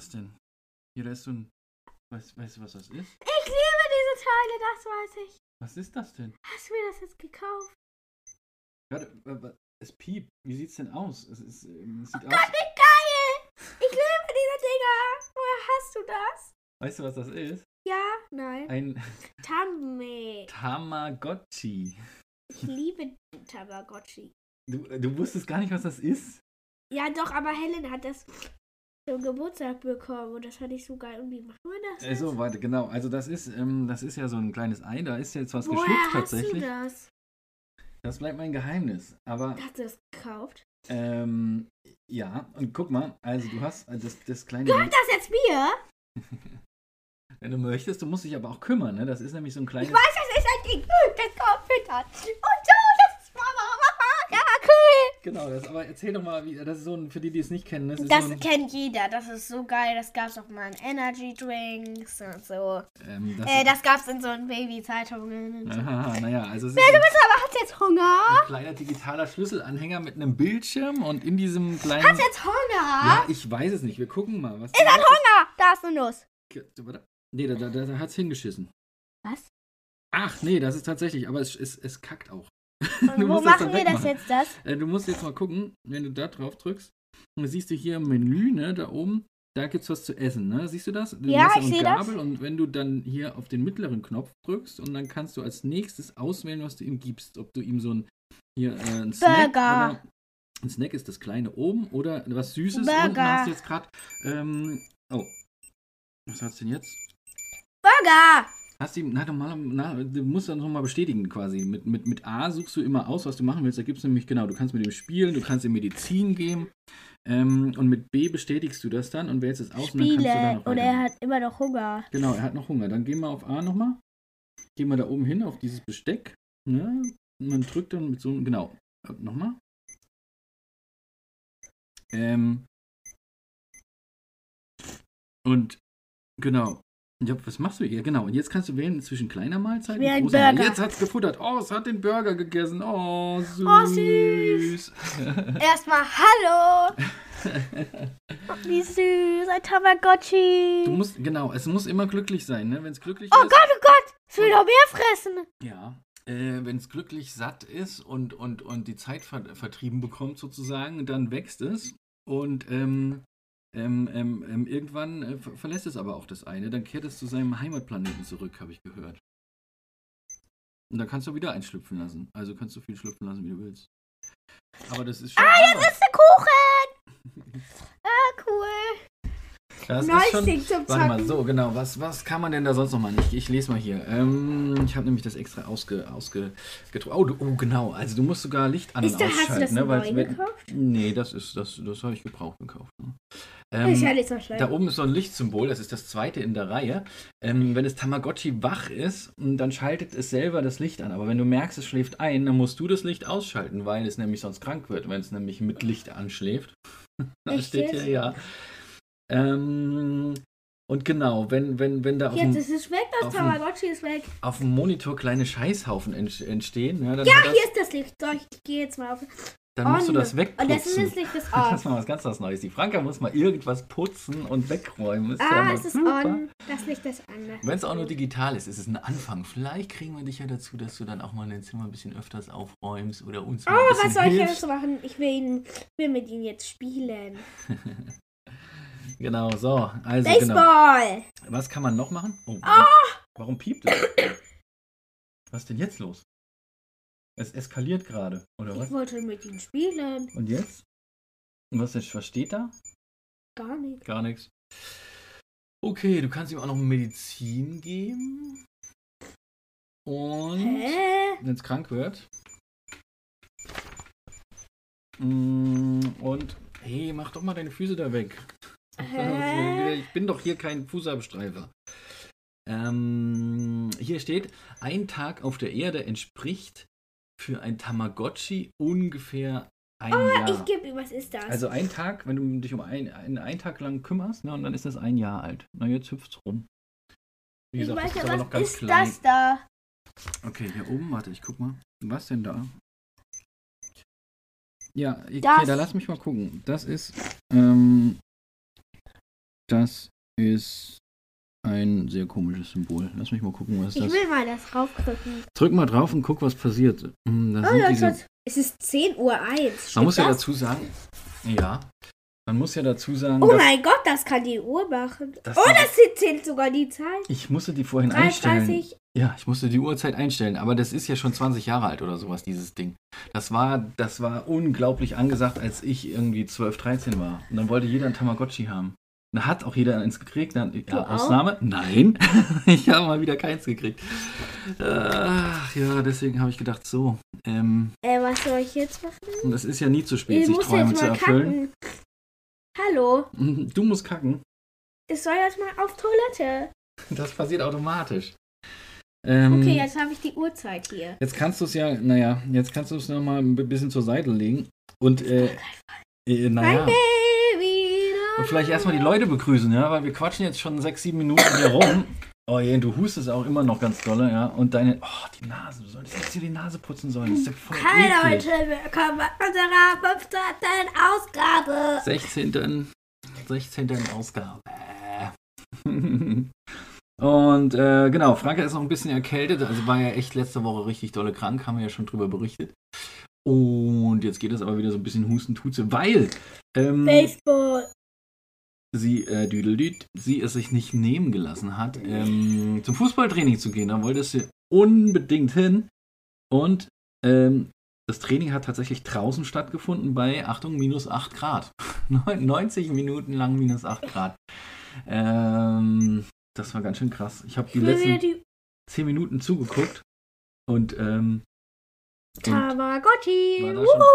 das denn? Hier, da ist so ein. Weißt, weißt du, was das ist? Ich liebe diese Teile, das weiß ich. Was ist das denn? Hast du mir das jetzt gekauft? Warte, wa- wa- es piept. Wie sieht's denn aus? Es, ist, ähm, es sieht Gott, aus. wie geil! Ich liebe diese Dinger. Woher hast du das? Weißt du, was das ist? Ja? Nein. Ein Tame. Tamagotchi. Ich liebe Tamagotchi. Du, du wusstest gar nicht, was das ist? Ja, doch, aber Helen hat das zum Geburtstag bekommen und das fand ich so geil. Und wie machen wir das? Äh, so, warte, genau. Also das ist, ähm, das ist ja so ein kleines Ei, da ist jetzt was Woher geschlüpft hast tatsächlich. du das? Das bleibt mein Geheimnis. Aber Hast du das gekauft? ähm, ja, und guck mal, also du hast äh, das, das kleine. Gehört das jetzt mir? Wenn du möchtest, du musst dich aber auch kümmern, ne? Das ist nämlich so ein kleines. Ich weiß, das ist ein Ding. Das kommt. Und so, Genau, das, aber erzähl doch mal, wie, das ist so ein, für die, die es nicht kennen, das ist Das so ein, kennt jeder. Das ist so geil. Das gab's auch mal in Energy Drinks und so. ähm, das, Äh, das gab's in so Baby-Zeitungen. und so. Aha, naja, also es bist aber, hast jetzt Hunger? ein kleiner digitaler Schlüsselanhänger mit einem Bildschirm und in diesem kleinen. Hast jetzt Hunger? Ja, ich weiß es nicht. Wir gucken mal. Was Ist ein Hunger? Da ist eine Nuss. Nee, da, da, da hat's hingeschissen. Was? Ach, nee, das ist tatsächlich, aber es, es, es kackt auch. Und wo machen wir das jetzt das? Äh, du musst jetzt mal gucken, wenn du da drauf drückst, dann siehst du hier Menü, ne, da oben, da gibt's was zu essen, ne? Siehst du das? Du Ja, ich und seh das. Gabel und wenn du dann hier auf den mittleren Knopf drückst und dann kannst du als nächstes auswählen, was du ihm gibst. Ob du ihm so ein hier äh, ein Snack Burger. oder ein Snack ist das kleine oben oder was Süßes und Burger. hast du jetzt gerade ähm, oh. Was hast du denn jetzt? Burger! Hast du na, normal, na, du musst dann nochmal bestätigen quasi. Mit, mit, mit A suchst du immer aus, was du machen willst. Da gibt es nämlich, genau, du kannst mit ihm spielen, du kannst ihm Medizin geben. Ähm, und mit B bestätigst du das dann und wählst es aus und dann kannst du da Spiele. noch Und weiter. er hat immer noch Hunger. Genau, er hat noch Hunger. Dann gehen wir auf A nochmal. Gehen wir da oben hin auf dieses Besteck. Ne? Und man drückt dann mit so einem, genau, nochmal. Ähm, und genau. Ja, was machst du hier? Genau. Und jetzt kannst du wählen zwischen kleiner Mahlzeit und großer. Burger. Jetzt hat's gefuttert. Oh, es hat den Burger gegessen. Oh, süß. Oh, süß. Erstmal Hallo! Wie süß, ein Tamagotchi. du musst, genau, es muss immer glücklich sein, ne? Wenn es glücklich oh ist. Gott, oh Gott! Ich will noch mehr fressen. Ja, äh, wenn es glücklich satt ist und, und, und die Zeit ver vertrieben bekommt sozusagen, dann wächst es und ähm, ähm, ähm, ähm, irgendwann äh, ver verlässt es aber auch das eine. Dann kehrt es zu seinem Heimatplaneten zurück, habe ich gehört. Und dann kannst du wieder einschlüpfen lassen. Also kannst du viel schlüpfen lassen, wie du willst. Aber das ist schon. Ah, jetzt ist der Kuchen! Ah, cool. Das Neues ist schon, Ding zum Warte mal, so genau. Was, was kann man denn da sonst noch mal nicht? Ich lese mal hier. Ähm, ich habe nämlich das extra ausge. Oh, oh, genau. Also du musst sogar Licht an Ist und da, hast du ausschalten. das ne? Weil gekauft? Nee, das ist das, das habe ich gebraucht gekauft. Ne? Ja Ähm, da oben ist so ein Lichtsymbol, das ist das zweite in der Reihe. Ähm, wenn das Tamagotchi wach ist, m, dann schaltet es selber das Licht an. Aber wenn du merkst, es schläft ein, dann musst du das Licht ausschalten, weil es nämlich sonst krank wird, wenn es nämlich mit Licht anschläft. das Echt steht hier, ja. Ähm, und genau, wenn, wenn, wenn da auf Jetzt dem, ist es weg, das Tamagotchi ist weg. auf dem Monitor kleine Scheißhaufen ent- entstehen, ja, Ja, das, hier ist das Licht. So, ich gehe jetzt mal auf. dann musst du das Und das wegputzen. ist das Licht Das on. ist mal was ganz was Neues. Die Franka muss mal irgendwas putzen und wegräumen. Ist ja Ah, mal es ist super. on. Das Licht ist an. Wenn es auch nur digital ist, ist es ein Anfang. Vielleicht kriegen wir dich ja dazu, dass du dann auch mal dein Zimmer ein bisschen öfters aufräumst oder uns mal Oh, was soll ich jetzt machen? Ich will, ihn, will mit ihm jetzt spielen. Genau, so. Also, genau. Baseball! Was kann man noch machen? Oh, Ah! Warum piept es? Was ist denn jetzt los? Es eskaliert gerade, oder Ich was? wollte mit ihm spielen. Und jetzt? Und was, was steht da? Gar nicht. Gar nichts. Okay, du kannst ihm auch noch Medizin geben. Und wenn es krank wird. Mm, Und hey, mach doch mal deine Füße da weg. Hä? Ich bin doch hier kein Fußabstreifer. Ähm, hier steht, ein Tag auf der Erde entspricht für ein Tamagotchi ungefähr ein Jahr. Ich gebe ihm, was ist das? Also ein Tag, wenn du dich um ein, einen, einen Tag lang kümmerst, ne, und dann ist das ein Jahr alt. Na, jetzt hüpft's rum. Wie ich gesagt, weiß das ist ja, was noch ganz ist klein. das da? Okay, hier oben, warte, ich guck mal. Was denn da? Ja, okay, da lass mich mal gucken. Das ist, ähm, das ist ein sehr komisches Symbol. Lass mich mal gucken, was Ich das will mal das raufdrücken. Drück mal drauf und guck, was passiert. Hm, Da Oh, sind das diese, ist, es ist 10 Uhr 1. man muss ja das? dazu sagen, ja, man muss ja dazu sagen, Oh mein Gott, das kann die Uhr machen. Das oh, das zählt sogar die Zeit. ich musste die vorhin einstellen. 33. Ja, ich musste die Uhrzeit einstellen, aber das ist ja schon 20 Jahre alt oder sowas, dieses Ding. Das war, das war unglaublich angesagt, als ich irgendwie 12, 13 war. Und dann wollte jeder ein Tamagotchi haben. Da hat auch jeder eins gekriegt. Dann, ja? Ausnahme? Nein. ich habe mal wieder keins gekriegt. Ach ja, deswegen habe ich gedacht, so, ähm, Äh, was soll ich jetzt machen? es ist ja nie zu spät, Ich sich Träume zu erfüllen. kacken. Hallo, Du musst kacken. ich soll jetzt mal auf Toilette. Das passiert automatisch. Ähm, Okay, jetzt habe ich die Uhrzeit hier. Jetzt kannst du es ja, naja, jetzt kannst du es nochmal ein bisschen zur Seite legen. Und, äh, äh naja. Baby. Und vielleicht erstmal die Leute begrüßen, ja, weil wir quatschen jetzt schon sechs, sieben Minuten hier rum. Oh je, du hustest auch immer noch ganz dolle, ja. Und deine, oh, die Nase, du solltest jetzt hier die Nase putzen sollen. Das ist ja voll Hi eklig. Leute, willkommen bei unserer 15. Ausgabe. 16. 16. Ausgabe. Und äh, genau, Franke ist noch ein bisschen erkältet, also war ja echt letzte Woche richtig dolle krank, haben wir ja schon drüber berichtet. Und jetzt geht es aber wieder so ein bisschen Husten tutze, weil ähm, Baseball. Sie, äh, Düdeldüd, sie es sich nicht nehmen gelassen hat, ähm, zum Fußballtraining zu gehen. Da wollte sie unbedingt hin. Und ähm, das Training hat tatsächlich draußen stattgefunden bei, Achtung, minus 8 Grad. 90 Minuten lang minus 8 Grad. Ähm, das war ganz schön krass. Ich habe die letzten die 10 Minuten zugeguckt und ähm, Tamagotchi. War da.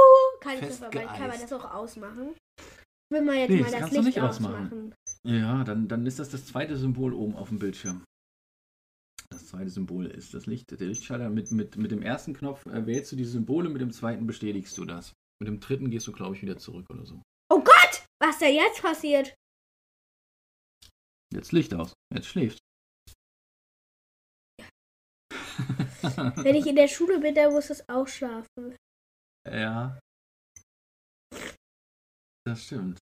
Kann, ich das, kann man das auch ausmachen? Will mal jetzt Nee, mal das das kannst du Licht nicht ausmachen. ausmachen. Ja, dann, dann ist das das zweite Symbol oben auf dem Bildschirm. Das zweite Symbol ist das Licht, der Lichtschalter. Mit, mit, mit dem ersten Knopf äh, wählst du die Symbole, mit dem zweiten bestätigst du das. Mit dem dritten gehst du, glaube ich, wieder zurück oder so. Oh Gott, was da jetzt passiert? Jetzt Licht aus. Jetzt schläft. Wenn ich in der Schule bin, dann muss es auch schlafen. ja. Das stimmt.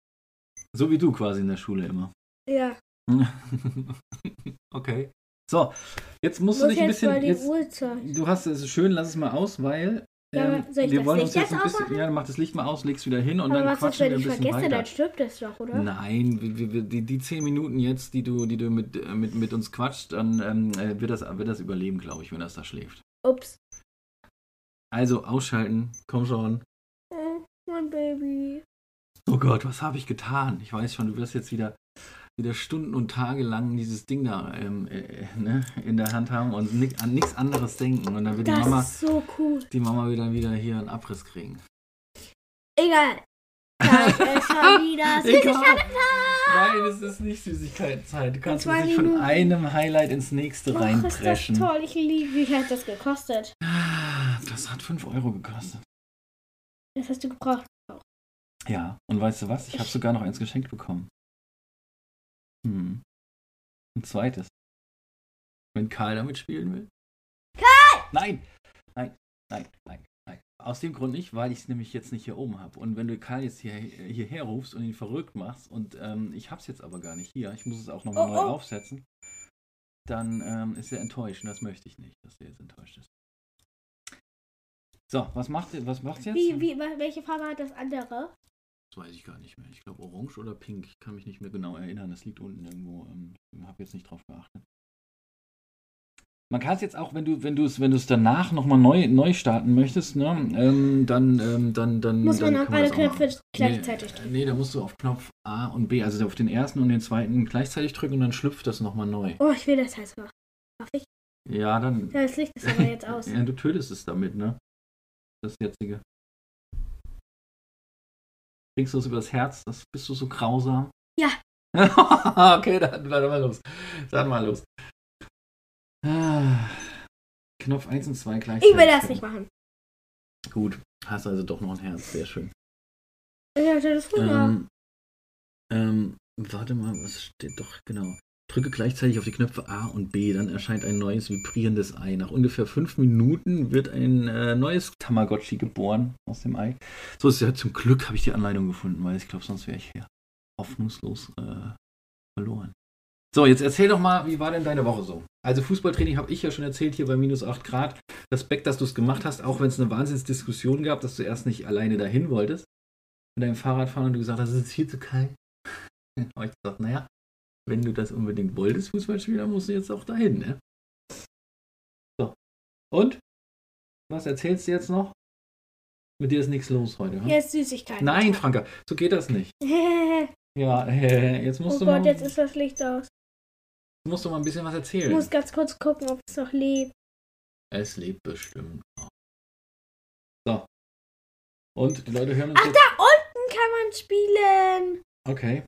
So wie du quasi in der Schule immer. Ja. okay. So, jetzt musst Muss du dich ein bisschen. Jetzt. Du hast es schön, lass es mal aus, weil Ja, ähm, ich wir das wollen Licht uns jetzt ein bisschen. Ja, mach das Licht mal aus, legst wieder hin und Aber dann quatschen wir ein bisschen vergesse, weiter. dann stirbt es doch, oder? Nein, wir, wir, wir, die, die zehn Minuten jetzt, die du, die du mit, äh, mit, mit uns quatscht, dann ähm, äh, wird, das, wird das überleben, glaube ich, wenn das da schläft. Ups. Also ausschalten, komm schon. Oh, mein Baby. Oh Gott, was habe ich getan? Ich weiß schon, du wirst jetzt wieder, wieder Stunden und Tage lang dieses Ding da ähm, äh, ne, in der Hand haben und ni an nichts anderes denken. Und dann wird die Das Mama, ist so cool. die Mama wieder, wieder hier einen Abriss kriegen. Egal. Das ist schon wieder. Süßigkeiten. Nein, es ist nicht Süßigkeitenzeit. Du kannst nicht von einem Highlight ins nächste Och, ist das reinpreschen. toll. Ich liebe, wie viel hat das gekostet? Das hat 5 Euro gekostet. Das hast du gebraucht. Ja, und weißt du was? Ich habe sogar noch eins geschenkt bekommen. Hm. Ein zweites. Wenn Karl damit spielen will. Karl! Nein! Nein, nein, nein, nein. Aus dem Grund nicht, weil ich es nämlich jetzt nicht hier oben habe. Und wenn du Karl jetzt hier, hierher rufst und ihn verrückt machst und ähm, ich habe es jetzt aber gar nicht hier, ich muss es auch nochmal Oh, neu oh. aufsetzen, dann ähm, ist er enttäuscht und das möchte ich nicht, dass er jetzt enttäuscht ist. So, was macht was macht's jetzt? Wie, wie, welche Farbe hat das andere? Das weiß ich gar nicht mehr. Ich glaube orange oder pink. Ich kann mich nicht mehr genau erinnern. Das liegt unten irgendwo. Ähm, habe jetzt nicht drauf geachtet. Man kann es jetzt auch, wenn du, wenn du es, wenn du es danach nochmal neu, neu starten möchtest, ne, ähm, dann, ähm, dann, dann. Muss dann man auf alle. Knöpfe gleichzeitig nee, drücken? Nee, da musst du auf Knopf A und B, also auf den ersten und den zweiten gleichzeitig drücken und dann schlüpft das nochmal neu. Oh, ich will das heiß machen. Darf ich? Ja, dann. Ja, das Licht ist aber jetzt aus. Ja, du tötest es damit, ne? Das jetzige. Bringst du es übers Herz? Das bist du so grausam? Ja. okay, dann, dann mal los. Dann mal los. Ah, Knopf 1 und 2 gleichzeitig. Ich will das nicht machen. Gut, hast also doch noch ein Herz, sehr schön. Ich hatte das. Ähm, ähm, warte mal, was steht doch, genau. Drücke gleichzeitig auf die Knöpfe A und B, dann erscheint ein neues vibrierendes Ei. Nach ungefähr fünf Minuten wird ein äh, neues Tamagotchi geboren aus dem Ei. So ist ja zum Glück habe ich die Anleitung gefunden, weil ich glaube, sonst wäre ich hier hoffnungslos äh, verloren. So, jetzt erzähl doch mal, wie war denn deine Woche so? Also Fußballtraining habe ich ja schon erzählt hier bei minus 8 Grad. Respekt, dass du es gemacht hast, auch wenn es eine Wahnsinnsdiskussion gab, dass du erst nicht alleine dahin wolltest mit deinem Fahrradfahren und du gesagt hast, es ist hier zu kalt. habe ich gesagt, naja, wenn du das unbedingt wolltest, Fußballspieler, musst du jetzt auch dahin, ne? So. Und? Was erzählst du jetzt noch? Mit dir ist nichts los heute, hm? Hier ist Süßigkeit. Nein, Franka, so geht das nicht. Ja, äh, jetzt musst oh du Gott, mal, jetzt ist das Licht aus. musst du mal ein bisschen was Ich erzählen. muss ganz kurz gucken, ob es noch lebt. Es lebt bestimmt. noch. So. Und die Leute hören uns Ach, jetzt. da unten kann man spielen. Okay.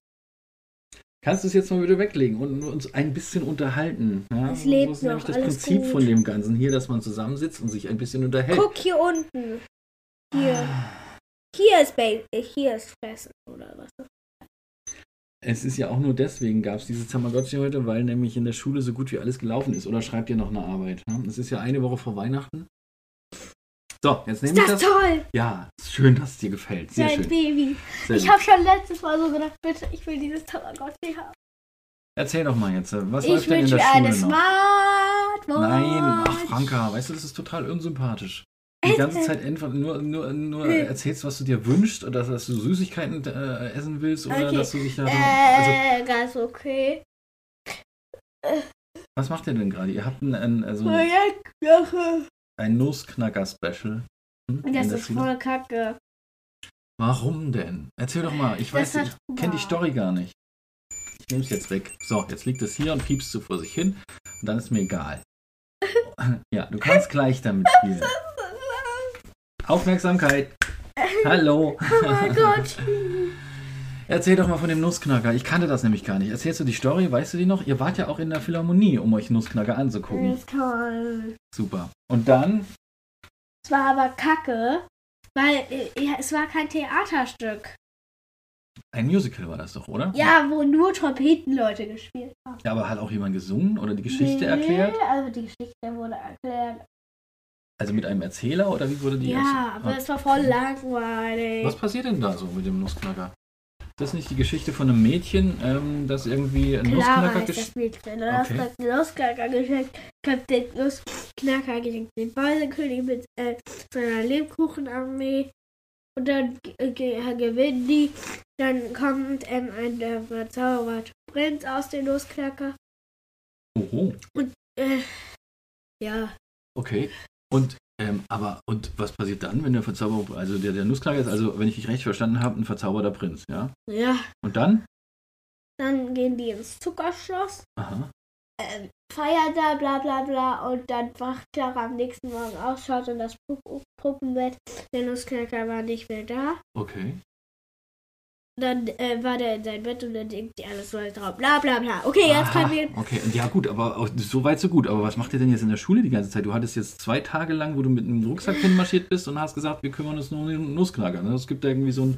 Kannst du es jetzt mal wieder weglegen und uns ein bisschen unterhalten? Ja? Es lebt das ist nämlich das Prinzip gut. von dem Ganzen hier, dass man zusammensitzt und sich ein bisschen unterhält. Guck hier unten. Hier. Hier ist ba äh, hier ist Fressen oder was? Es ist ja auch nur deswegen gab es dieses Tamagotchi heute, weil nämlich in der Schule so gut wie alles gelaufen ist. Oder schreibt ihr noch eine Arbeit? Ja? Es ist ja eine Woche vor Weihnachten. So, jetzt Ist nehme ich das das. toll? Ja, ist schön, dass es dir gefällt. Sehr Sein schön. Baby. Sehr Ich habe schon letztes Mal so gedacht, bitte, ich will dieses Tamagotchi haben. Erzähl doch mal jetzt, äh, was Ich läuft denn in der Schule noch? Smartwatch. Nein, ach Franka, weißt du, das ist total unsympathisch. Die ganze Zeit einfach nur, nur, nur erzählst, was du dir wünschst oder dass du Süßigkeiten äh, essen willst oder Okay. dass du dich da. Also, Äh, ganz okay. was macht ihr denn gerade? Ihr habt ein, ein, also Projektwoche. Ein Nussknacker-Special. hm, Das ist voll kacke. Warum denn? Erzähl doch mal. Ich weiß, ich kenne die. Story gar nicht. Ich nehme es jetzt weg. So, jetzt liegt es hier und piepst so vor sich hin. Und dann ist mir egal. Ja, du kannst gleich damit spielen. Aufmerksamkeit. Hallo. Oh mein Gott. Erzähl doch mal von dem Nussknacker. Ich kannte das nämlich gar nicht. Erzählst du die Story? Weißt du die noch? Ihr wart ja auch in der Philharmonie, um euch Nussknacker Das anzugucken. ist toll. Super. Und dann? Es war aber kacke, weil äh, es war kein Theaterstück. Ein Musical war das doch, oder? Ja, wo nur Trompetenleute gespielt haben. Ja, aber hat auch jemand gesungen oder die Geschichte Nee, erklärt? Also die Geschichte wurde erklärt. Also mit einem Erzähler oder wie wurde die Ja, erzählt? aber es war voll langweilig. Was passiert denn da so mit dem Nussknacker? Ist das nicht die Geschichte von einem Mädchen, ähm, das irgendwie einen Clara Nussknacker ist gesch das Mädchen. Du hast Okay. den Nussknacker geschenkt. Ich hab den Nussknacker geschenkt. Den Beuselkönig mit äh, seiner Lebkuchenarmee. Und dann äh, ge gewinnen die. Dann kommt ähm, ein der verzauberte Prinz aus dem Nussknacker. Oho, Äh, ja. okay. Und ähm, aber und was passiert dann, wenn der Verzauberer, also der, der Nussknacker ist, also wenn ich dich recht verstanden habe, ein verzauberter Prinz, ja? Ja. Und dann? Dann gehen die ins Zuckerschloss. Aha. ähm, feiern da, bla bla bla. Und dann wacht Clara am nächsten Morgen auf, schaut in das Pupp Puppenbett. Der Nussknacker war nicht mehr da. Okay. Dann äh, war der in seinem Bett und dann denkt die alles soll drauf. Bla bla bla. Okay, jetzt Aha, können wir. Okay, ja gut, aber auch, so weit so gut. Aber was macht ihr denn jetzt in der Schule die ganze Zeit? Du hattest jetzt zwei Tage lang, wo du mit einem Rucksack hinmarschiert bist und hast gesagt, wir kümmern uns nur um den Nussknacker. Ne? Es gibt da irgendwie so, ein,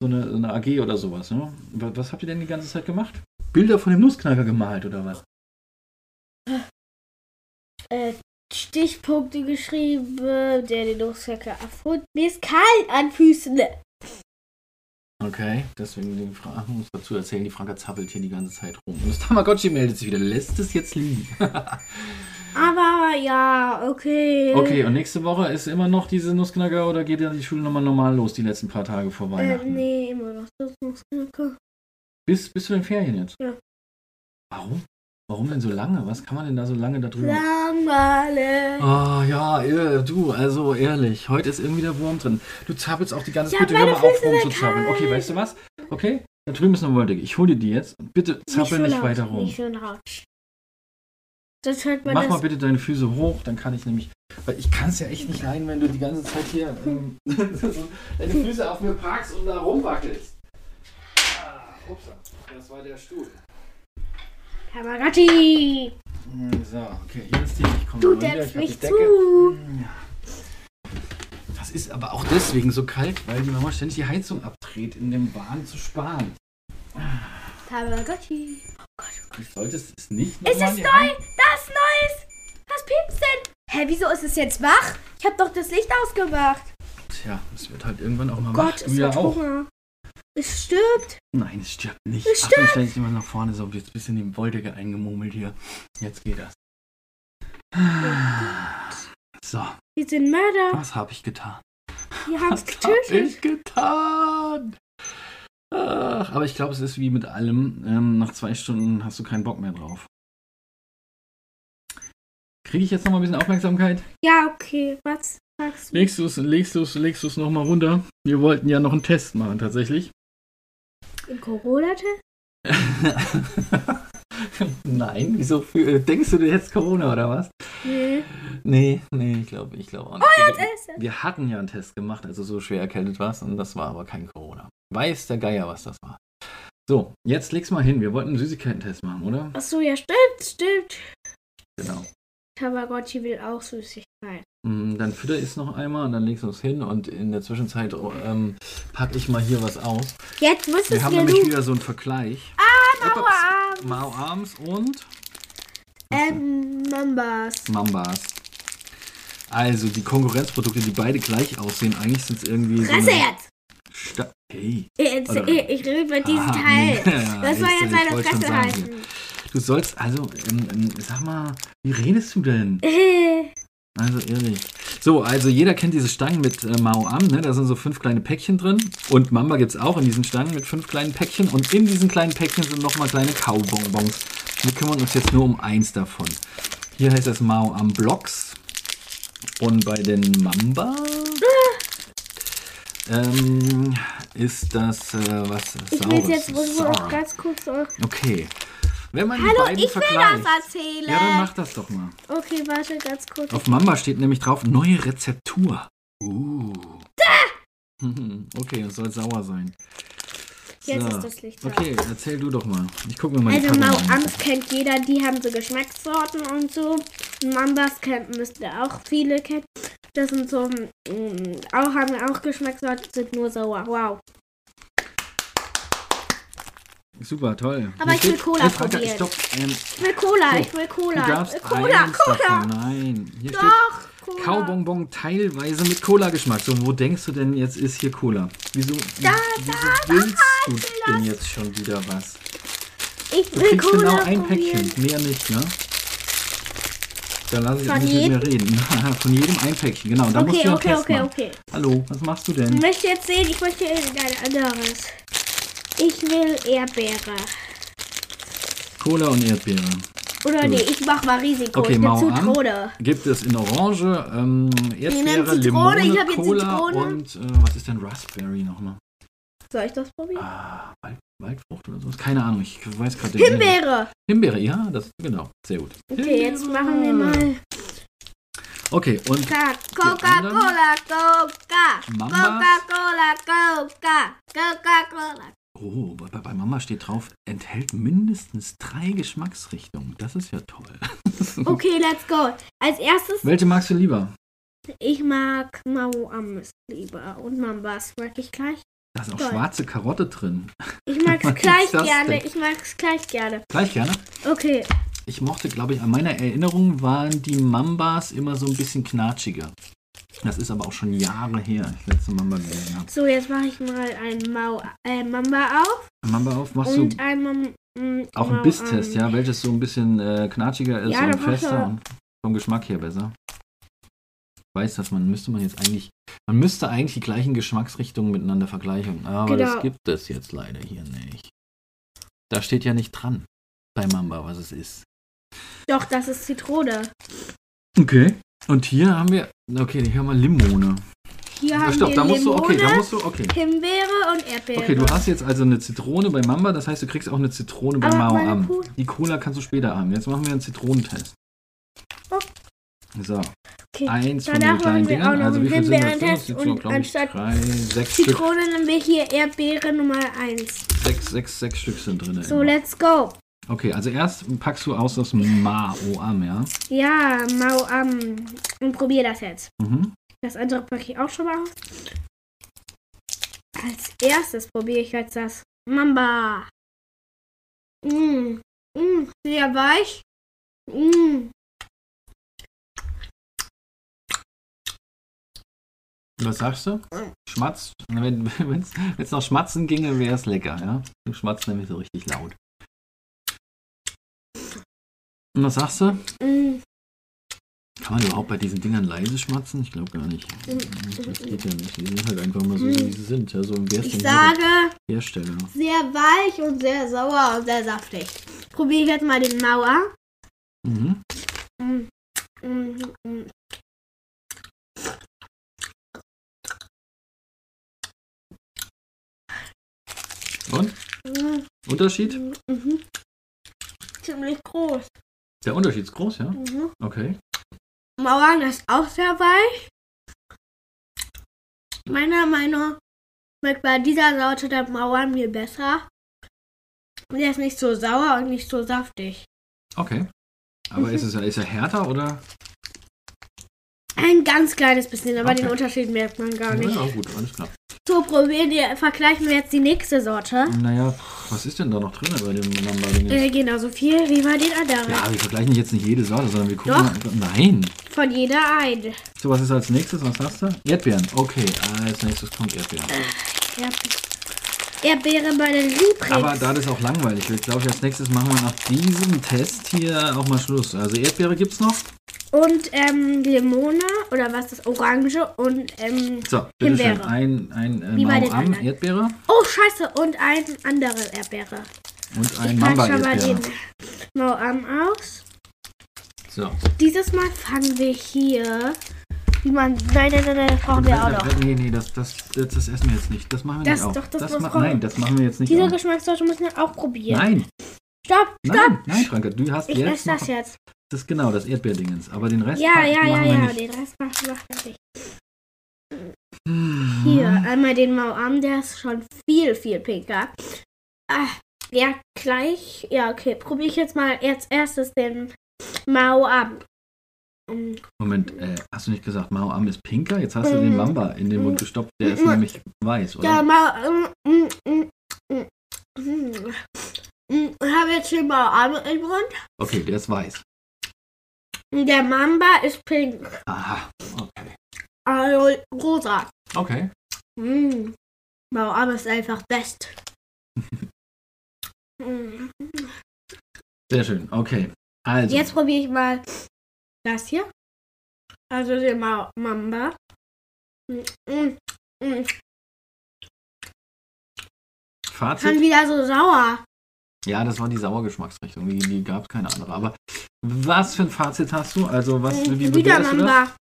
so, eine, so eine AG oder sowas. Ne? Was, was habt ihr denn die ganze Zeit gemacht? Bilder von dem Nussknacker gemalt oder was? Äh, Stichpunkte geschrieben, der den Nussknacker erfunden. Mir ist kalt an Füßen. Okay, deswegen die Frage, muss dazu erzählen, die Franka zappelt hier die ganze Zeit rum. Und das Tamagotchi meldet sich wieder, lässt es jetzt liegen. Aber ja, okay. okay, und nächste Woche ist immer noch diese Nussknacker oder geht ja die Schule nochmal normal los, die letzten paar Tage vor Äh, Weihnachten? nee, immer noch das Nussknacker. Bis, bis zu den Ferien jetzt? Ja. Warum? Warum denn so lange? Was kann man denn da so lange da drüber? Langweilig. Ah ja, eh, du, also ehrlich, heute ist irgendwie der Wurm drin. Du zappelst auch die ganze Zeit. Bitte hör mal auf Füße rum sind zu zappeln. Okay, weißt du was? Okay, da drüben ist eine Wolldecke. Ich hole dir die jetzt. Bitte zappel nicht laut, weiter rum. Nicht so laut. Das hört man Mach das. mal bitte deine Füße hoch, dann kann ich nämlich. Weil ich kann es ja echt nicht leiden, wenn du die ganze Zeit hier ähm, so deine Füße auf mir parkst und da rumwackelst. Ah, ups, das war der Stuhl. Tamagotchi. So, okay, hier ist die. Ich komme Du hab mich zu. Hm. Das ist aber auch deswegen so kalt, weil die Mama ständig die Heizung abdreht, in dem Wahn zu sparen. Tamagotchi. Oh Gott, oh Du solltest es nicht Ist nochmal es die neu? Das ist Neues! Was piepst denn? Hä, wieso ist es jetzt wach? Ich habe doch das Licht ausgemacht. Tja, es wird halt irgendwann auch mal Gott, wach. es Du ja hat auch. Hunger. Es stirbt. Nein, es stirbt nicht. Es Achtung, stell dich immer nach vorne, so jetzt ein bisschen in die Wolldecke eingemurmelt hier. Jetzt geht das. So, Wir sind Mörder. was habe ich getan? Wir haben es Was habe getötet. ich getan? Ach, aber ich glaube, es ist wie mit allem. Ähm, nach zwei Stunden hast du keinen Bock mehr drauf. Kriege ich jetzt noch mal ein bisschen Aufmerksamkeit? Ja, okay. Was sagst du? Legst du es legst du's, legst du's noch mal runter? Wir wollten ja noch einen Test machen, tatsächlich. Im Corona-Test? Nein, wieso für, äh, denkst du, du hättest Corona oder was? Nee. Nee, nee, ich glaube ich glaube auch nicht. Das wir, ist wir hatten ja einen Test gemacht, also so schwer erkältet war es und das war aber kein Corona. Weiß der Geier, was das war. So, jetzt leg's mal hin. Wir wollten einen Süßigkeiten-Test machen, oder? Ach so, ja, stimmt, stimmt. Genau. Tamagotchi will auch Süßigkeit. Mm, Dann fütter ich es noch einmal und dann legst du es hin und in der Zwischenzeit ähm, packe ich mal hier was aus. Jetzt muss Wir es haben genug. nämlich wieder so einen Vergleich. Ah, Ups, Mauer. Mau Arms und Ähm, Mambas. Mambas. Also die Konkurrenzprodukte, die beide gleich aussehen, eigentlich sind es irgendwie so Fresse eine jetzt! Sta hey. Jetzt, ich, ich rede über diesen Ah, Teil. nee. Das soll jetzt schon Fresse halten. Du sollst, also, ähm, ähm, sag mal, wie redest du denn? Äh, Also ehrlich. So, also jeder kennt diese Stangen mit äh, Mao Am, ne? Da sind so fünf kleine Päckchen drin. Und Mamba gibt es auch in diesen Stangen mit fünf kleinen Päckchen. Und in diesen kleinen Päckchen sind nochmal kleine Kaubonbons. Wir kümmern uns jetzt nur um eins davon. Hier heißt es Mao Am Blocks. Und bei den Mamba ähm, ist das äh, was ich will jetzt wohl Sauer. ganz kurz. Auch. Okay. Wenn man die Hallo, beiden ich will das erzählen. ja, dann mach das doch mal. Okay, warte ganz kurz. Auf Mamba steht nämlich drauf neue Rezeptur. Uh. Okay, es soll sauer sein. Jetzt So. ist das Licht da. Okay, erzähl du doch mal. Ich gucke mir mal Also die Mau an. Ams kennt jeder, die haben so Geschmackssorten und so. Mambas kennt müsst ihr auch viele kennen. Das sind so, mm, auch haben auch Geschmackssorten, sind nur sauer. Wow. Super, toll. Aber ich will steht- Cola probieren. Ähm, Ich will Cola, So, ich will du Cola. darfst Ich will Cola, eins Cola. davon. Nein, hier steht Doch, Cola. Kaubonbon teilweise mit Cola-Geschmack. So, wo denkst du denn jetzt ist hier Cola? Wieso, Da, wieso da, willst da, du ich will denn das. jetzt schon wieder was? Ich Du will kriegst Cola genau ein probieren. Päckchen, mehr nicht, ne? Da lass ich Von nicht mit mir jedem? reden. Von jedem ein Päckchen, genau. Da musst Okay, du einen okay, okay, okay. Hallo, was machst du Ich denn? möchte jetzt sehen, ich möchte irgendein anderes. Ich will Erdbeere. Cola und Erdbeere. Oder Gut. nee, ich mach mal Risiko. Okay, ich nehme Mau an. Zitrone. Gibt es in Orange, ähm, Erdbeere, Zitrone, Limone, ich hab jetzt Cola Zitrone. und äh, was ist denn Raspberry nochmal? Soll ich das probieren? Ah, Wald, Waldfrucht oder sowas? Keine Ahnung, ich weiß gerade den Inhalt. Himbeere. Himbeere, ja, das genau, sehr gut. Okay, jetzt Himbeere. machen wir mal Okay, und Coca- Coca-Cola, Coca. Coca-Cola, Coca. Coca-Cola. Oh, bei, bei Mama steht drauf, enthält mindestens drei Geschmacksrichtungen. Das ist ja toll. Okay, let's go. Als erstes, Welche magst du lieber? ich mag Mau Ams lieber und Mambas mag ich gleich. Da ist auch Toll. schwarze Karotte drin. Ich mag's gleich gerne. denn? Ich mag's gleich gerne. Gleich gerne. Okay, Ich mochte, glaube ich, an meiner Erinnerung waren die Mambas immer so ein bisschen knatschiger. Das ist aber auch schon Jahre her, ich letzte Mamba gesehen habe. so jetzt mache ich mal ein Mau äh, Mamba auf Mamba auf, machst und du ein Mam mm, auch Mau Bisstest, ja? Welches so ein bisschen äh, knatschiger ist Ja, und das fester er. und vom Geschmack her besser. Weiß, dass man, müsste man jetzt eigentlich, man müsste eigentlich die gleichen Geschmacksrichtungen miteinander vergleichen. Aber das Genau. gibt es jetzt leider hier nicht. Da steht ja nicht dran bei Mamba, was es ist. Doch, das ist Zitrone. Okay. Und hier haben wir, okay, hier haben wir Limone. Hier haben stopp, wir da musst du, Limone, okay, da musst du, okay. Himbeere und Erdbeere. Okay, du hast jetzt also eine Zitrone bei Mamba, das heißt, du kriegst auch eine Zitrone bei Aber Mao Am. Die Cola kannst du später haben. Jetzt machen wir einen Zitronentest. Oh. So, okay. eins von den kleinen Dingern. Also wie viel sind das? Sind und anstatt drei, sechs Stück. Zitrone nehmen wir hier Erdbeere Nummer 1. Sechs, sechs, sechs Stück sind drin. So, let's go. Okay, also erst packst du aus das Mao Am, ja? Ja, Mau Am. Und probier das jetzt. Mhm. Das andere packe ich auch schon mal aus. Als erstes probiere ich jetzt das Mamba. Mm. Mm, sehr weich. Mm. Was sagst du? Schmatz? Wenn es noch schmatzen ginge, wäre es lecker, ja? Du schmatzt nämlich so richtig laut. Und was sagst du? Mm. Kann man überhaupt bei diesen Dingern leise schmatzen? Ich glaube gar nicht. Das geht ja nicht. Die sind halt einfach mal so, wie sie sind. Ja, so wer ist Ich sage, Hersteller? sehr weich und sehr sauer und sehr saftig. Probiere ich jetzt mal den Mauer. Mhm. Mm, mm, mm. Und? Mm, Unterschied? mhm. Ziemlich groß. Der Unterschied ist groß, ja? Mhm. Okay. Mauern ist auch sehr weich. Meiner Meinung nach bei dieser Sorte der Mauern mir besser. Der ist nicht so sauer und nicht so saftig. Okay. Aber ist, es, ist er härter oder? Ein ganz kleines bisschen, aber Okay. den Unterschied merkt man gar nicht. Ja, gut, alles klar. So, probieren wir, vergleichen wir jetzt die nächste Sorte. Naja, was ist denn da noch drin bei dem Mamba-Ding? Äh, genauso viel wie bei den anderen. Ja, wir vergleichen jetzt nicht jede Sorte, sondern wir gucken. Doch. Mal. Nein. Von jeder ein. So, was ist als nächstes? Was hast du? Erdbeeren. Okay, als nächstes kommt Erdbeeren. Erd- Erdbeere meine Lieblings. Aber da das auch langweilig wird, glaube ich, als nächstes machen wir nach diesem Test hier auch mal Schluss. Also Erdbeere gibt's noch. Und ähm, Limone oder was ist das? Orange und ähm, So. Himbeere. Ein, ein äh, Wie bei den Mau-Am anderen. Erdbeere Oh, scheiße. Und ein andere Erdbeere. und ein ich Mamba schon mal den Mauarm aus. So. Dieses Mal fangen wir hier. Wie man. Nein, nein, nein, nein, das brauchen wir auch noch. Nee, nee, das, das, das, das essen wir jetzt nicht. Das machen wir Das- nicht auch. doch, das muss ma kommen. Nein, das machen wir jetzt nicht Diese. Geschmackssorte müssen wir auch probieren. Nein, Stopp, stopp. nein, nein, Franka, du hast Ich jetzt esse das jetzt. das ist genau das Erdbeerdingens, aber den Rest Ja, ja, ja, ja. Den Rest machen wir nicht. Hier, einmal den Mauarm, der ist schon viel, viel pinker. Ah, ja, gleich. Ja, okay. Probiere ich jetzt mal als erstes den Mauarm. Mm, Moment, äh, hast du nicht gesagt, Mao Am ist pinker? Jetzt hast du den Mamba in den Mund gestopft, der ist Mhm. nämlich weiß, oder? Der Mauarm. Mm, mm, mm, mm. Mm, Ich habe jetzt den Mauarm im Mund. Okay, der ist weiß. Der Mamba ist pink. Aha, okay. Also rosa. Okay. Mm. Mauarm ist einfach best. Mm. Sehr schön, okay. Also, Jetzt probiere ich mal das hier. Also den Ma Mamba. Mm, mm, mm. Fazit. wieder so sauer. Ja, das war die Sauergeschmacksrichtung, die, die gab es keine andere. Aber was für ein Fazit hast du? Also, was, Mm, wie wieder bewertest du das? Mamba.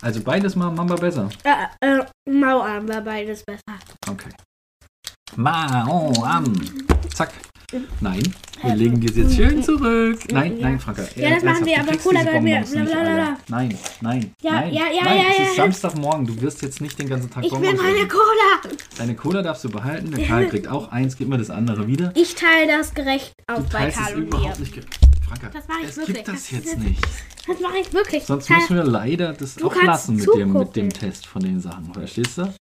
Also beides mal Mamba besser. Äh, äh, Mauarm war beides besser. Okay. Mao am. Zack. Nein, wir legen die jetzt schön zurück. Nein, nein, Franka. Ja, das machen wir, aber Cola Blablabla. Alter. Nein, nein, Ja, nein. ja, ja, nein, ja, es ja, ist ja. Samstagmorgen. Du wirst jetzt nicht den ganzen Tag Ich will meine. Cola. Deine Cola darfst du behalten. Der Karl kriegt auch eins, gib mir das andere wieder. Ich teile das gerecht auf Du bei teilst es Karl und mir. überhaupt nicht. Franka, Das mach ich es wirklich. gibt das jetzt ist- nicht. Das mache ich wirklich. Sonst müssen wir leider das auch lassen mit dem, mit dem. Test von den Sachen. Verstehst du?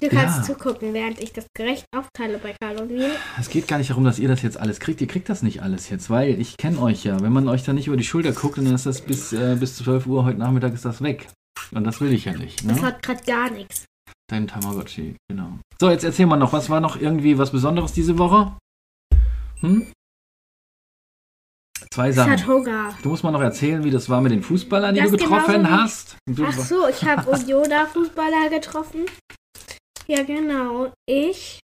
Du kannst Ja. zugucken, während ich das gerecht aufteile bei Karl und mir. Es geht gar nicht darum, dass ihr das jetzt alles kriegt. Ihr kriegt das nicht alles jetzt, weil ich kenne euch ja. Wenn man euch da nicht über die Schulter guckt, dann ist das bis, äh, bis 12 Uhr heute Nachmittag ist das weg. Und das will ich ja nicht. Das Ne? hat gerade gar nichts. Dein Tamagotchi, genau. So, jetzt erzähl mal noch, was war noch irgendwie was Besonderes diese Woche? Hm? Zwei Es hat Sachen. Hunger. Du musst mal noch erzählen, wie das war mit den Fußballern, die Das du getroffen hast. Du, Ach so, ich habe Unioner-Fußballer getroffen. Ja, genau. Ich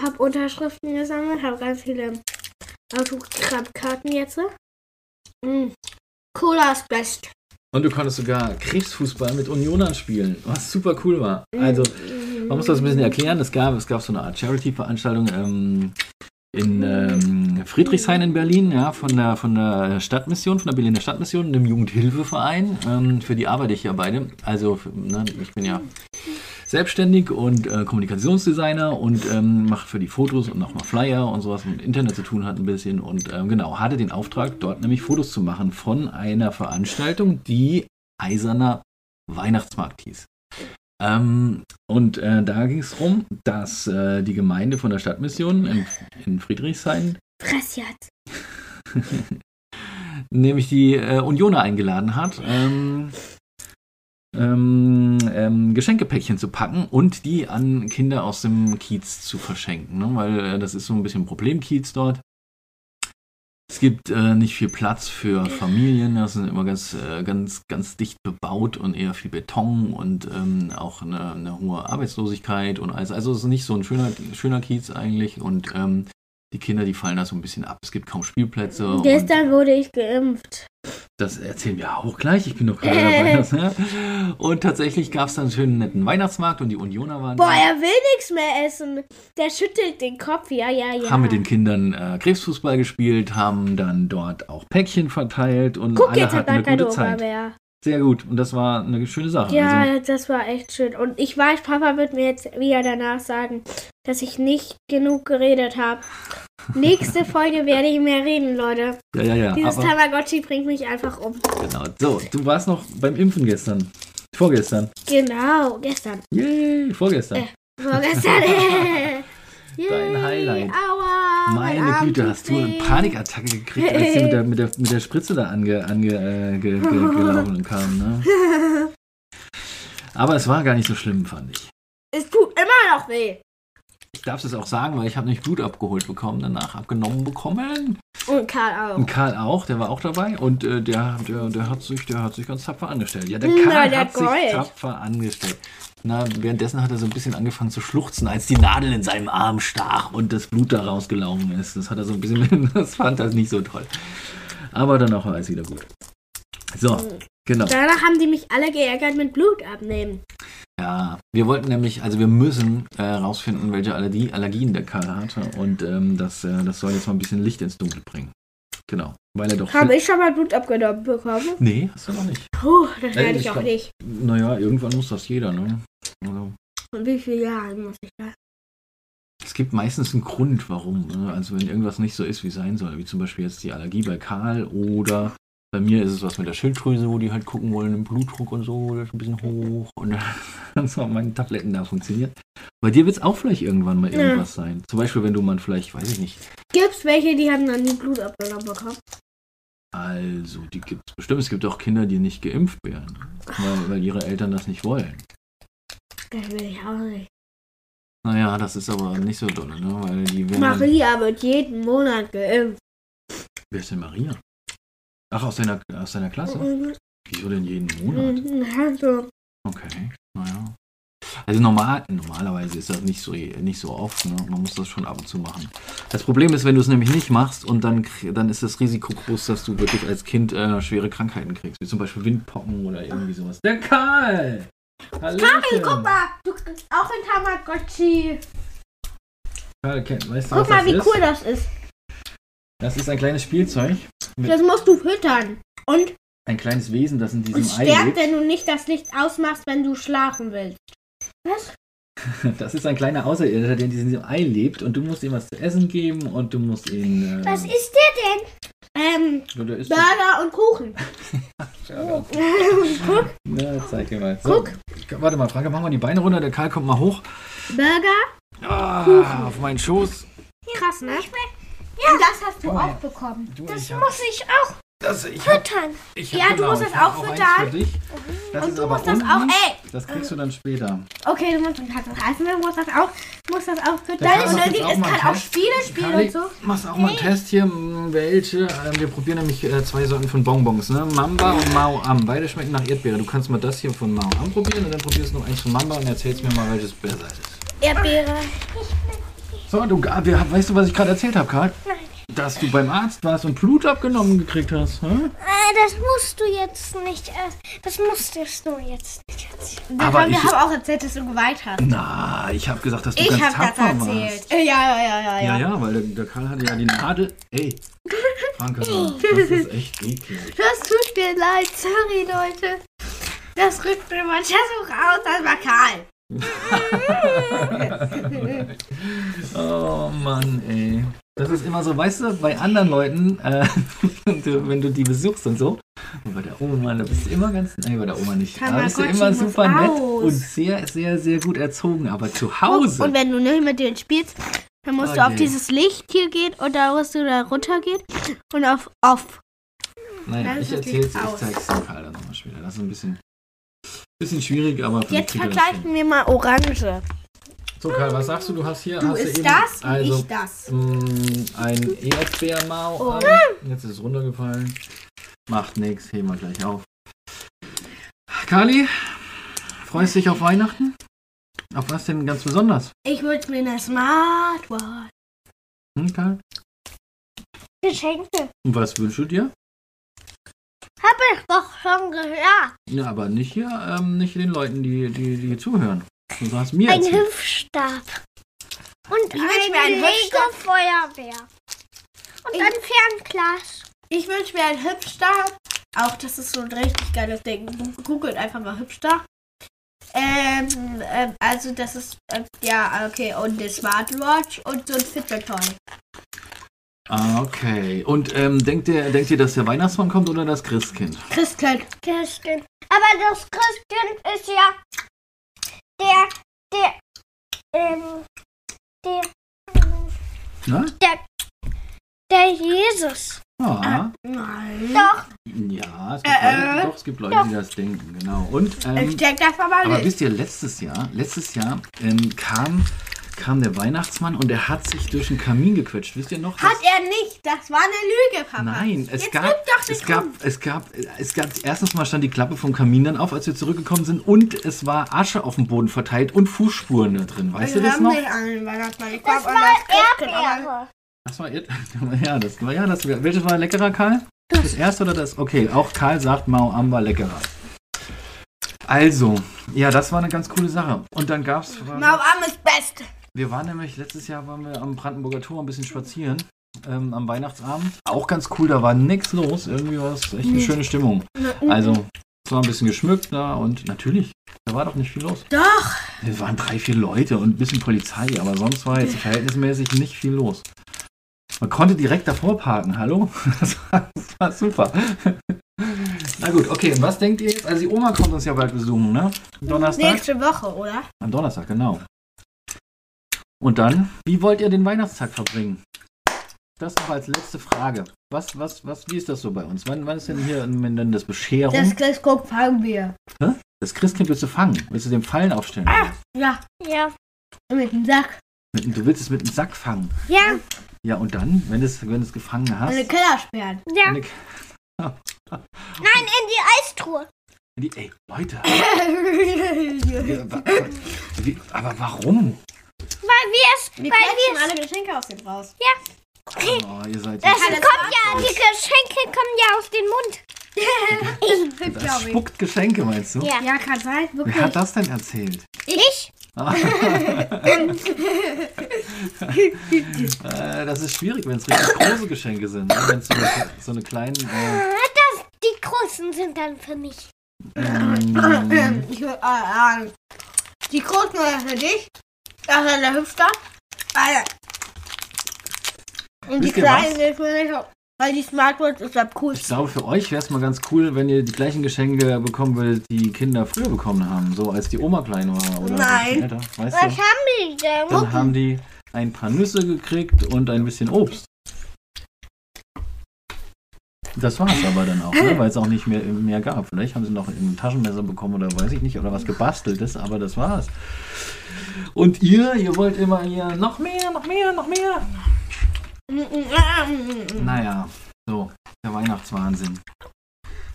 habe Unterschriften gesammelt, habe ganz viele Autogrammkarten jetzt. Mm. Cola ist best. Und du konntest sogar Krebsfußball mit Unionern spielen, was super cool war. Also, man muss das ein bisschen erklären. Es gab, es gab so eine Art Charity-Veranstaltung ähm, in ähm, Friedrichshain in Berlin, ja, von der, von der Stadtmission, von der Berliner Stadtmission, einem Jugendhilfeverein. Ähm, für die arbeite ich ja beide. Also, ne, ich bin ja selbstständig und äh, Kommunikationsdesigner und ähm, mache für die Fotos und auch mal Flyer und sowas mit Internet zu tun hat ein bisschen. Und ähm, genau, hatte den Auftrag, dort nämlich Fotos zu machen von einer Veranstaltung, die Eiserner Weihnachtsmarkt hieß. Ähm, und äh, da ging es darum, dass äh, die Gemeinde von der Stadtmission in, in Friedrichshain Fress jetzt. nämlich die äh, Unioner eingeladen hat, ähm, ähm, ähm, Geschenkepäckchen zu packen und die an Kinder aus dem Kiez zu verschenken. Ne? Weil äh, das ist so ein bisschen ein Problemkiez dort. Es gibt äh, nicht viel Platz für Familien, das sind immer ganz, äh, ganz, ganz dicht bebaut und eher viel Beton und ähm, auch eine, eine, hohe Arbeitslosigkeit und alles. Also es ist nicht so ein schöner, schöner Kiez eigentlich und ähm, die Kinder, die fallen da so ein bisschen ab. Es gibt kaum Spielplätze. Gestern wurde ich geimpft. Das erzählen wir auch gleich. Ich bin doch gerade dabei. Das, ne? Und tatsächlich gab es dann einen schönen netten Weihnachtsmarkt und die Unioner waren Boah, da. er will nichts mehr essen. Der schüttelt den Kopf. Ja, ja, ja. Haben mit den Kindern äh, Krebsfußball gespielt, haben dann dort auch Päckchen verteilt und Guck, alle jetzt hatten hat eine gute Zeit. Oberwehr. Sehr gut. Und das war eine schöne Sache. Ja, Also, das war echt schön. Und ich weiß, Papa wird mir jetzt wieder danach sagen, dass ich nicht genug geredet habe. Nächste Folge werde ich mehr reden, Leute. ja, ja, ja. Dieses Tamagotchi bringt mich einfach um. genau. So, du warst noch beim Impfen gestern. Vorgestern. Genau, gestern. Yay, vorgestern. Äh, Vorgestern. Dein Highlight. Aua. mein Meine Güte, hast du eine. Panikattacke gekriegt, als sie mit der, mit der, mit der Spritze da ange, ange, äh, ge, ge, gelaufen kam. Ne? Aber es war gar nicht so schlimm, fand ich. Es tut immer noch weh. Ich darf es auch sagen, weil ich habe nicht Blut abgeholt bekommen, danach abgenommen bekommen. Und Karl auch. Und Karl auch, der war auch dabei und äh, der, der, der, hat sich, der hat sich ganz tapfer angestellt. Ja, der Na, Karl der hat sich Gold. tapfer angestellt. Na, währenddessen hat er so ein bisschen angefangen zu schluchzen, als die Nadel in seinem Arm stach und das Blut da rausgelaufen ist. Das hat er so ein bisschen, das fand er nicht so toll. Aber danach war alles wieder gut. So, genau. Danach haben die mich alle geärgert mit Blut abnehmen. Ja, wir wollten nämlich, also wir müssen äh, rausfinden, welche Allergie, Allergien der Karl hatte. Und ähm, das, äh, das soll jetzt mal ein bisschen Licht ins Dunkel bringen. Genau. Weil er doch. Habe ich schon mal Blut abgenommen bekommen? Nee, hast du noch nicht. Puh, das werde ich ich auch glaub- nicht. Naja, irgendwann muss das jeder, ne? Also, Und wie viele Jahre muss ich das? es gibt meistens einen Grund, warum. Ne? Also wenn irgendwas nicht so ist, wie sein soll, wie zum Beispiel jetzt die Allergie bei Karl oder bei mir ist es was mit der Schilddrüse, wo die halt gucken wollen, den Blutdruck und so, der ist ein bisschen hoch und dann so meine Tabletten da funktioniert. Bei dir wird es auch vielleicht irgendwann mal Ja. irgendwas sein. Zum Beispiel, wenn du mal vielleicht, weiß ich nicht, Gibt's welche, die haben noch nie Blut abgenommen bekommen? also die gibt es bestimmt. Es gibt auch Kinder, die nicht geimpft werden, weil, weil ihre Eltern das nicht wollen. Das will ich auch nicht. Naja, das ist aber nicht so dolle, ne? Weil die werden dann- Maria wird jeden Monat geimpft. Wer ist denn Maria? Ach, aus deiner, aus deiner Klasse? Wieso denn jeden Monat? Also, Okay, naja. Also normal, normalerweise ist das nicht so, nicht so oft, ne? Man muss das schon ab und zu machen. Das Problem ist, wenn du es nämlich nicht machst und dann, dann ist das Risiko groß, dass du wirklich als Kind äh, schwere Krankheiten kriegst, wie zum Beispiel Windpocken oder irgendwie sowas. Der Karl! Hallöchen! Hey, guck mal, du kriegst auch ein Tamagotchi. Karl, weißt du, Guck was mal, das wie ist? cool das ist. Das ist ein kleines Spielzeug, Das musst du füttern. Und ein kleines Wesen, das in diesem es Ei stärkt, lebt. wenn du nicht das Licht ausmachst, wenn du schlafen willst. Was? Das ist ein kleiner Außerirdischer, der in diesem Ei lebt und du musst ihm was zu essen geben und du musst ihn. Äh, Was ist der denn? Ähm, oder ist Burger und Kuchen. Ja, Guck, Na, zeig dir mal. So, warte mal, Franke, mach mal die Beine runter. Der Karl kommt mal hoch. Burger. Ah, auf meinen Schoß. Krass, ne? Und das hast du auch bekommen. Du, Das ich hab- muss ich auch Das, ich hab, füttern. ich Ja, du musst ich das hab auch eins füttern. Für dich. Das Und ist du aber musst das unten. auch, ey. Das kriegst du dann später. Okay, du musst, du kannst das du musst das auch, musst das auch füttern. Und dann auch es mal kann auch. Spiele spielen Karli, und so. machst auch mal einen Test hier. m, Welche? Ähm, Wir probieren nämlich äh, zwei Sorten von Bonbons. Ne? Mamba und Mao Am. Beide schmecken nach Erdbeere. Du kannst mal das hier von Mao Am probieren und dann probierst du noch eins von Mamba und erzählst mir mal, welches besser ist. Erdbeere. So, du, wir- weißt du, was ich gerade erzählt habe, Karl? Dass du beim Arzt warst und Blut abgenommen gekriegt hast. Hm? Ah, das musst du jetzt nicht erst. Das musstest du jetzt nicht erzählen. Aber wir ich- haben auch erzählt, dass du geweint hast. Na, ich habe gesagt, dass du Ich ganz habe das tapfer erzählt. warst. Ja, ja, ja, ja, Ja, ja. ja, weil der, der Karl hatte ja die Nadel. Ey, Franke, das ist echt eklig. Das tut mir leid, sorry, Leute. Das rückt mir manchmal so raus, das war Karl. Oh Mann, ey. Das ist immer so, weißt du, bei anderen Leuten, äh, wenn du die besuchst und so, und bei der Oma, da bist du immer ganz, nee, bei der Oma nicht, da bist du immer super nett aus. und sehr, sehr, sehr gut erzogen, aber zu Hause, Und wenn du nicht mit denen spielst, Dann musst Oh du auf dieses Licht hier gehen und da musst du da runtergehen und auf off. Naja, ich erzähl's, ich zeig's dem Karl dann nochmal später. Das ist ein bisschen, bisschen schwierig, aber Jetzt er vergleichen wir mal Orange. So, Karl, was sagst du? Du hast hier Du hast du isst eben, das, also, ich das. mh, ein Erdbeermau. Oh. Jetzt ist es runtergefallen. Macht nichts, heben wir gleich auf. Kali, freust du dich auf Weihnachten? Auf was denn ganz besonders? Ich wünsche mir eine Smartwatch. Hm, Karl? Geschenke. Und was wünschst du dir? Hab ich doch schon gesagt. Ja, aber nicht hier, ähm, nicht den Leuten, die, die, die zuhören. Du hast mir Ein erzählt. Hüpfstab. Und Ich wünsch mir ein einen Hüpfstab. Lego-Feuerwehr. Und Ich- ein Fernglas. Ich wünsche mir einen Hübstar. Auch das ist so ein richtig geiles Ding. Googelt einfach mal Hübstar. Ähm, ähm, also das ist, ähm, ja, okay, und eine Smartwatch und so ein Fitbit-Toy. Ah, okay. Und ähm, denkt, ihr, denkt ihr, dass der Weihnachtsmann kommt oder das Christkind? Christkind. Christkind. Aber das Christkind ist ja der, der, ähm, der, Na? der Jesus. Ja. Nein. Doch. Ja, es gibt, Äh, Leute, äh. doch, es gibt Leute, die das denken, genau. Und, Ich ähm, denke das aber aber nicht. wisst ihr, letztes Jahr, letztes Jahr ähm, kam, kam der Weihnachtsmann und er hat sich durch den Kamin gequetscht. Wisst ihr noch? Hat er nicht. Das war eine Lüge, Papa. Nein, es Jetzt gab, es nicht gab, rum. es gab, es gab, erstens mal stand die Klappe vom Kamin dann auf, als wir zurückgekommen sind und es war Asche auf dem Boden verteilt und Fußspuren da drin. Weißt du das noch? nicht an den Weihnachtsmann. Ich Das war Erdbeere. Das war, Erd- ja, das war, ja, das, welches war leckerer, Karl? Das erste oder das? Okay, auch Karl sagt Mau Am war leckerer. Also, ja, das war eine ganz coole Sache. Und dann gab's, Mauam ist best. Wir waren nämlich, letztes Jahr waren wir am Brandenburger Tor ein bisschen spazieren, ähm, am Weihnachtsabend. Auch ganz cool, da war nichts los, irgendwie war es echt eine schöne Stimmung. Also, es war ein bisschen geschmückt da und natürlich, da war doch nicht viel los. Doch. Es waren drei, vier Leute und ein bisschen Polizei, aber sonst war jetzt verhältnismäßig nicht viel los. Man konnte direkt davor parken, hallo? Das war, das war super. Na gut, okay, und was denkt ihr jetzt? Also die Oma kommt uns ja bald besuchen, ne? Donnerstag? Nächste Woche, oder? Am Donnerstag, genau. Und dann, wie wollt ihr den Weihnachtstag verbringen? Das noch als letzte Frage. Was, was, was, wie ist das so bei uns? Wann, wann ist denn hier wenn denn das Bescherung? Das Das, Christkind fangen wir. Christkind willst du fangen? Willst du den Fallen aufstellen? Ja, Ja. mit dem Sack. Mit, du willst es mit einem Sack fangen. Ja. Ja, und dann, wenn du es, wenn du es gefangen hast? Eine Kellersperren. Ja. eine- Nein, in die Eistruhe. die, ey, Leute. ja, wa- wa- wie, aber warum? Weil wir es. Wir Weil alle Geschenke aus dem raus. Oh, ihr seid Das Ja, das kommt ja, die Geschenke kommen ja aus dem Mund. Das ich. spuckt Geschenke, meinst du? Ja. Ja, kann sein. Wer Wirklich. hat das denn erzählt? Ich? Äh, das ist schwierig, wenn es richtig große Geschenke sind. Ne? Wenn es so, eine- so eine kleinen. Äh, Das, die großen sind dann für mich. ähm, Ich, will, äh, äh, die großen oder für dich. Das ist der Hüpster. Äh, Und die Wisst ihr kleinen was? für mich auch. Weil die Smartwatch ist am ich coolsten. glaube, für euch wäre es mal ganz cool, wenn ihr die gleichen Geschenke bekommen würdet, die Kinder früher bekommen haben. So als die Oma klein war. Oder Nein. ein bisschen älter. Weißt Was du? haben die denn? Dann haben die ein paar Nüsse gekriegt und ein bisschen Obst. Das war es aber dann auch, ne? weil es auch nicht mehr, mehr gab. Vielleicht haben sie noch ein Taschenmesser bekommen oder weiß ich nicht, oder was gebasteltes, aber das war's. Und ihr, ihr wollt immer hier noch mehr, noch mehr, noch mehr. Naja, so, der Weihnachtswahnsinn.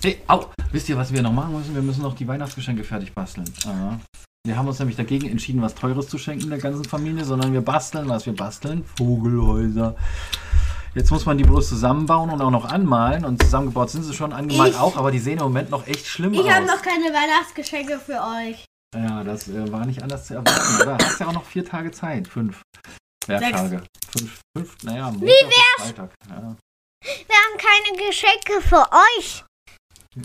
Hey, au, wisst ihr, was wir noch machen müssen? Wir müssen noch die Weihnachtsgeschenke fertig basteln. Aha. Wir haben uns nämlich dagegen entschieden, was Teures zu schenken der ganzen Familie, sondern wir basteln, was wir basteln. Vogelhäuser. Jetzt muss man die bloß zusammenbauen und auch noch anmalen. Und zusammengebaut sind sie schon, angemalt Ich- auch, aber die sehen im Moment noch echt schlimm Ich aus. habe noch keine Weihnachtsgeschenke für euch. Ja, das äh, war nicht anders zu erwarten, oder? Hast ja auch noch vier Tage Zeit. Fünf Werktage. Fünf, fünf, naja, Montag bis Freitag. Ja. Wir haben keine Geschenke für euch.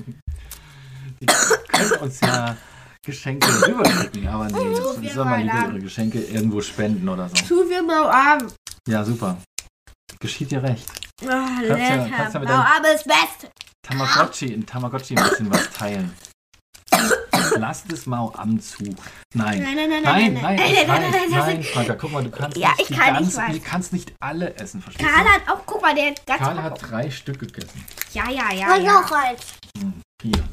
Die können uns ja Geschenke rüberschicken, aber nee, So das viel soll man lieber Weihnachten. ihre Geschenke irgendwo spenden oder so. Zu wir Mauam. Ja, super. Geschieht dir recht. Oh, ja- lecker. kannst ja mit deinem- Mauam ist best. Tamagotchi, in Tamagotchi ein bisschen was teilen. Lass das mal am zu. Nein. Nein, nein, nein, Nein, nein, nein, nein, ich nein, weiß, nein, nein, nein, Franka, guck mal, du kannst Ja, nicht ich die kann, ich ganzen, weiß. du kannst nicht alle essen, verstehst Karl du? hat auch, guck mal, der hat ganz Karl hat drei Stück gegessen. Ja, ja, ja. Und ja. noch eins. Hm, Vier.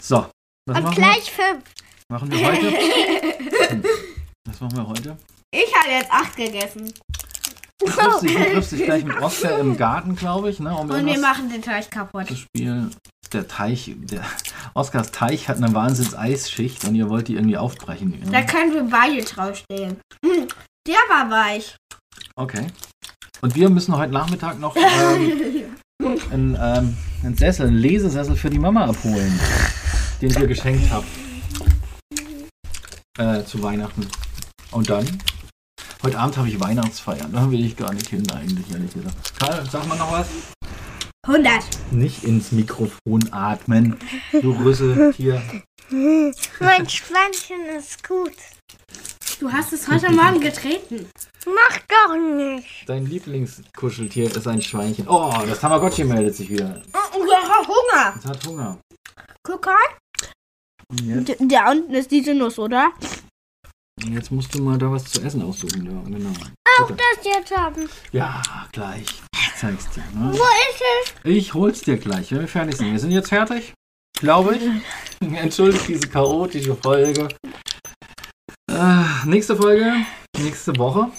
So, was Und machen, gleich fünf. wir? machen wir heute? Hm, Was machen wir heute? Ich habe jetzt acht gegessen. Du triffst dich, du triffst dich gleich mit Oskar im Garten, glaube ich, ne, um Und wir machen den Teich kaputt. zu spielen. Der Teich, der Oskars Teich hat eine Wahnsinns-Eisschicht und ihr wollt die irgendwie aufbrechen. Da Ja? können wir beide draufstehen. Hm, Der war weich. Okay. Und wir müssen heute Nachmittag noch ähm, einen, ähm, einen Sessel, einen Lesesessel für die Mama abholen, den ihr geschenkt habe. Äh, zu Weihnachten. Und dann? Heute Abend habe ich Weihnachtsfeier. Da will ich gar nicht hin, eigentlich, ehrlich gesagt. Karl, sag mal noch was? 100. Nicht ins Mikrofon atmen. Du Rüssel, hier. Mein Schweinchen ist gut. Du hast es heute Morgen getreten. Mach doch nicht. Dein Lieblingskuscheltier ist ein Schweinchen. Oh, das Tamagotchi meldet sich wieder. Und der hat Hunger. Es hat Hunger. Guck mal. Und jetzt, D- Da unten ist diese Nuss, oder? Jetzt musst du mal da was zu essen aussuchen. Ja, genau. Bitte. Das jetzt haben. Ja, gleich. Ich zeig's dir. Ne? Wo ist es? Ich hol's dir gleich, wenn wir fertig sind. Wir sind jetzt fertig, glaube ich. Entschuldigt diese chaotische Folge. Äh, nächste Folge, nächste Woche.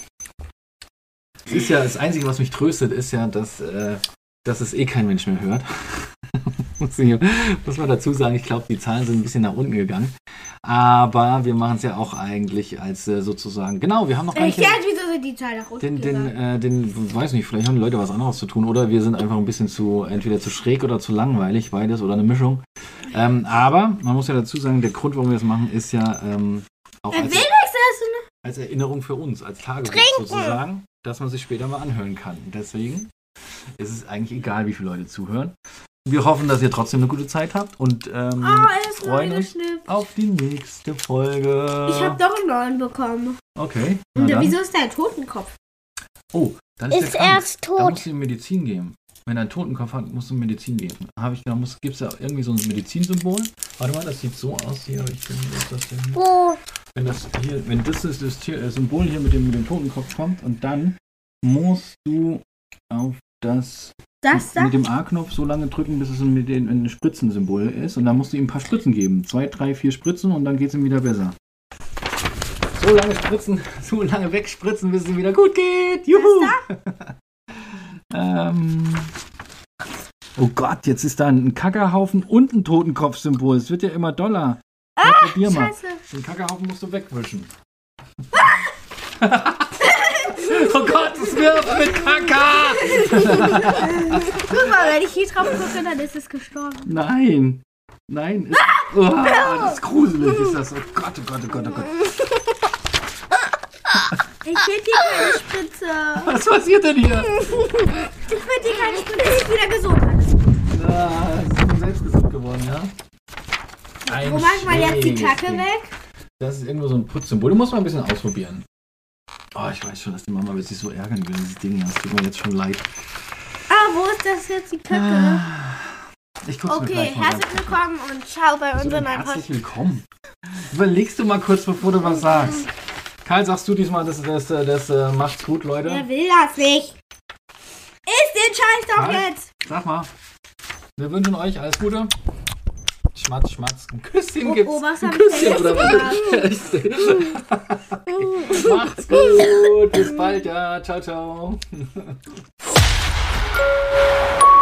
Es ist ja das Einzige, was mich tröstet, ist ja, dass, äh, dass es eh kein Mensch mehr hört. muss, ich, muss man dazu sagen, ich glaube, die Zahlen sind ein bisschen nach unten gegangen. Aber wir machen es ja auch eigentlich als äh, sozusagen. Genau, wir haben noch gar nicht. Ich wieso sind die Zahlen nach unten Den, den, äh, den, weiß nicht, vielleicht haben die Leute was anderes zu tun oder wir sind einfach ein bisschen zu, entweder zu schräg oder zu langweilig, beides oder eine Mischung. Ähm, aber man muss ja dazu sagen, der Grund, warum wir das machen, ist ja ähm, auch Äh, als, essen. als Erinnerung für uns, als Tagebuch sozusagen, dass man sich später mal anhören kann. Deswegen ist es eigentlich egal, wie viele Leute zuhören. Wir hoffen, dass ihr trotzdem eine gute Zeit habt und ähm, Oh, er ist freuen uns auf die nächste Folge. Ich habe doch einen neuen bekommen. Okay. Na Und dann. wieso ist der ein Totenkopf? Oh, dann ist, Ist der krank. erst Da tot. musst du ihm Medizin geben. Wenn er einen Totenkopf hat, musst du ihm Medizin geben. Habe ich da muss gibt's da irgendwie so ein Medizinsymbol? Warte mal, das sieht so aus hier. Ich finde, was ist das denn? Wo? Wenn das hier, wenn das ist das Tier, äh, Symbol hier mit dem, mit dem Totenkopf kommt und dann musst du auf das Das da? mit dem A-Knopf so lange drücken, bis es mit dem ein Spritzensymbol ist und dann musst du ihm ein paar Spritzen geben. Zwei, drei, vier Spritzen und dann geht es ihm wieder besser. So lange spritzen, so lange wegspritzen, bis es ihm wieder gut geht. Juhu! ähm. Oh Gott, jetzt ist da ein Kackerhaufen und ein Totenkopfsymbol. Es wird ja immer doller. Ja, probier mal. Scheiße. Den Kackerhaufen musst du wegwischen. oh Gott, es wirft mit Kacker! Guck mal, wenn ich hier drauf gucke, dann ist es gestorben. Nein. Nein. Ist, oh, das ist gruselig, ist das. Oh Gott, oh Gott, oh Gott, oh Gott. Ich finde hier keine Spritze. Was passiert denn hier? Ich finde hier keine Spritze. Ich bin wieder gesund. Ah, es ist selbst gesund geworden, ja? Ein Wo macht man jetzt die Kacke weg? Das ist irgendwo so ein Putzsymbol. Du musst mal ein bisschen ausprobieren. Oh, ich weiß schon, dass die Mama wird sich so ärgern will, dieses Ding. Das tut mir jetzt schon leid. Ah, wo ist das jetzt die Kacke? Ich guck's mir Okay, gleich mal herzlich an. willkommen und ciao bei So, unseren herzlich willkommen. Überlegst du mal kurz, bevor du was sagst. Karl, sagst du diesmal, das, das, das, das äh, macht's gut, Leute? Wer will das nicht? Ist den Scheiß doch Nein. jetzt! Sag mal. Wir wünschen euch alles Gute. Schmatz, schmatz. Ein Küsschen Oh, gibt's. oh, was ein Küsschen oder was? okay. Macht's gut. Bis bald, ja. Ciao, ciao.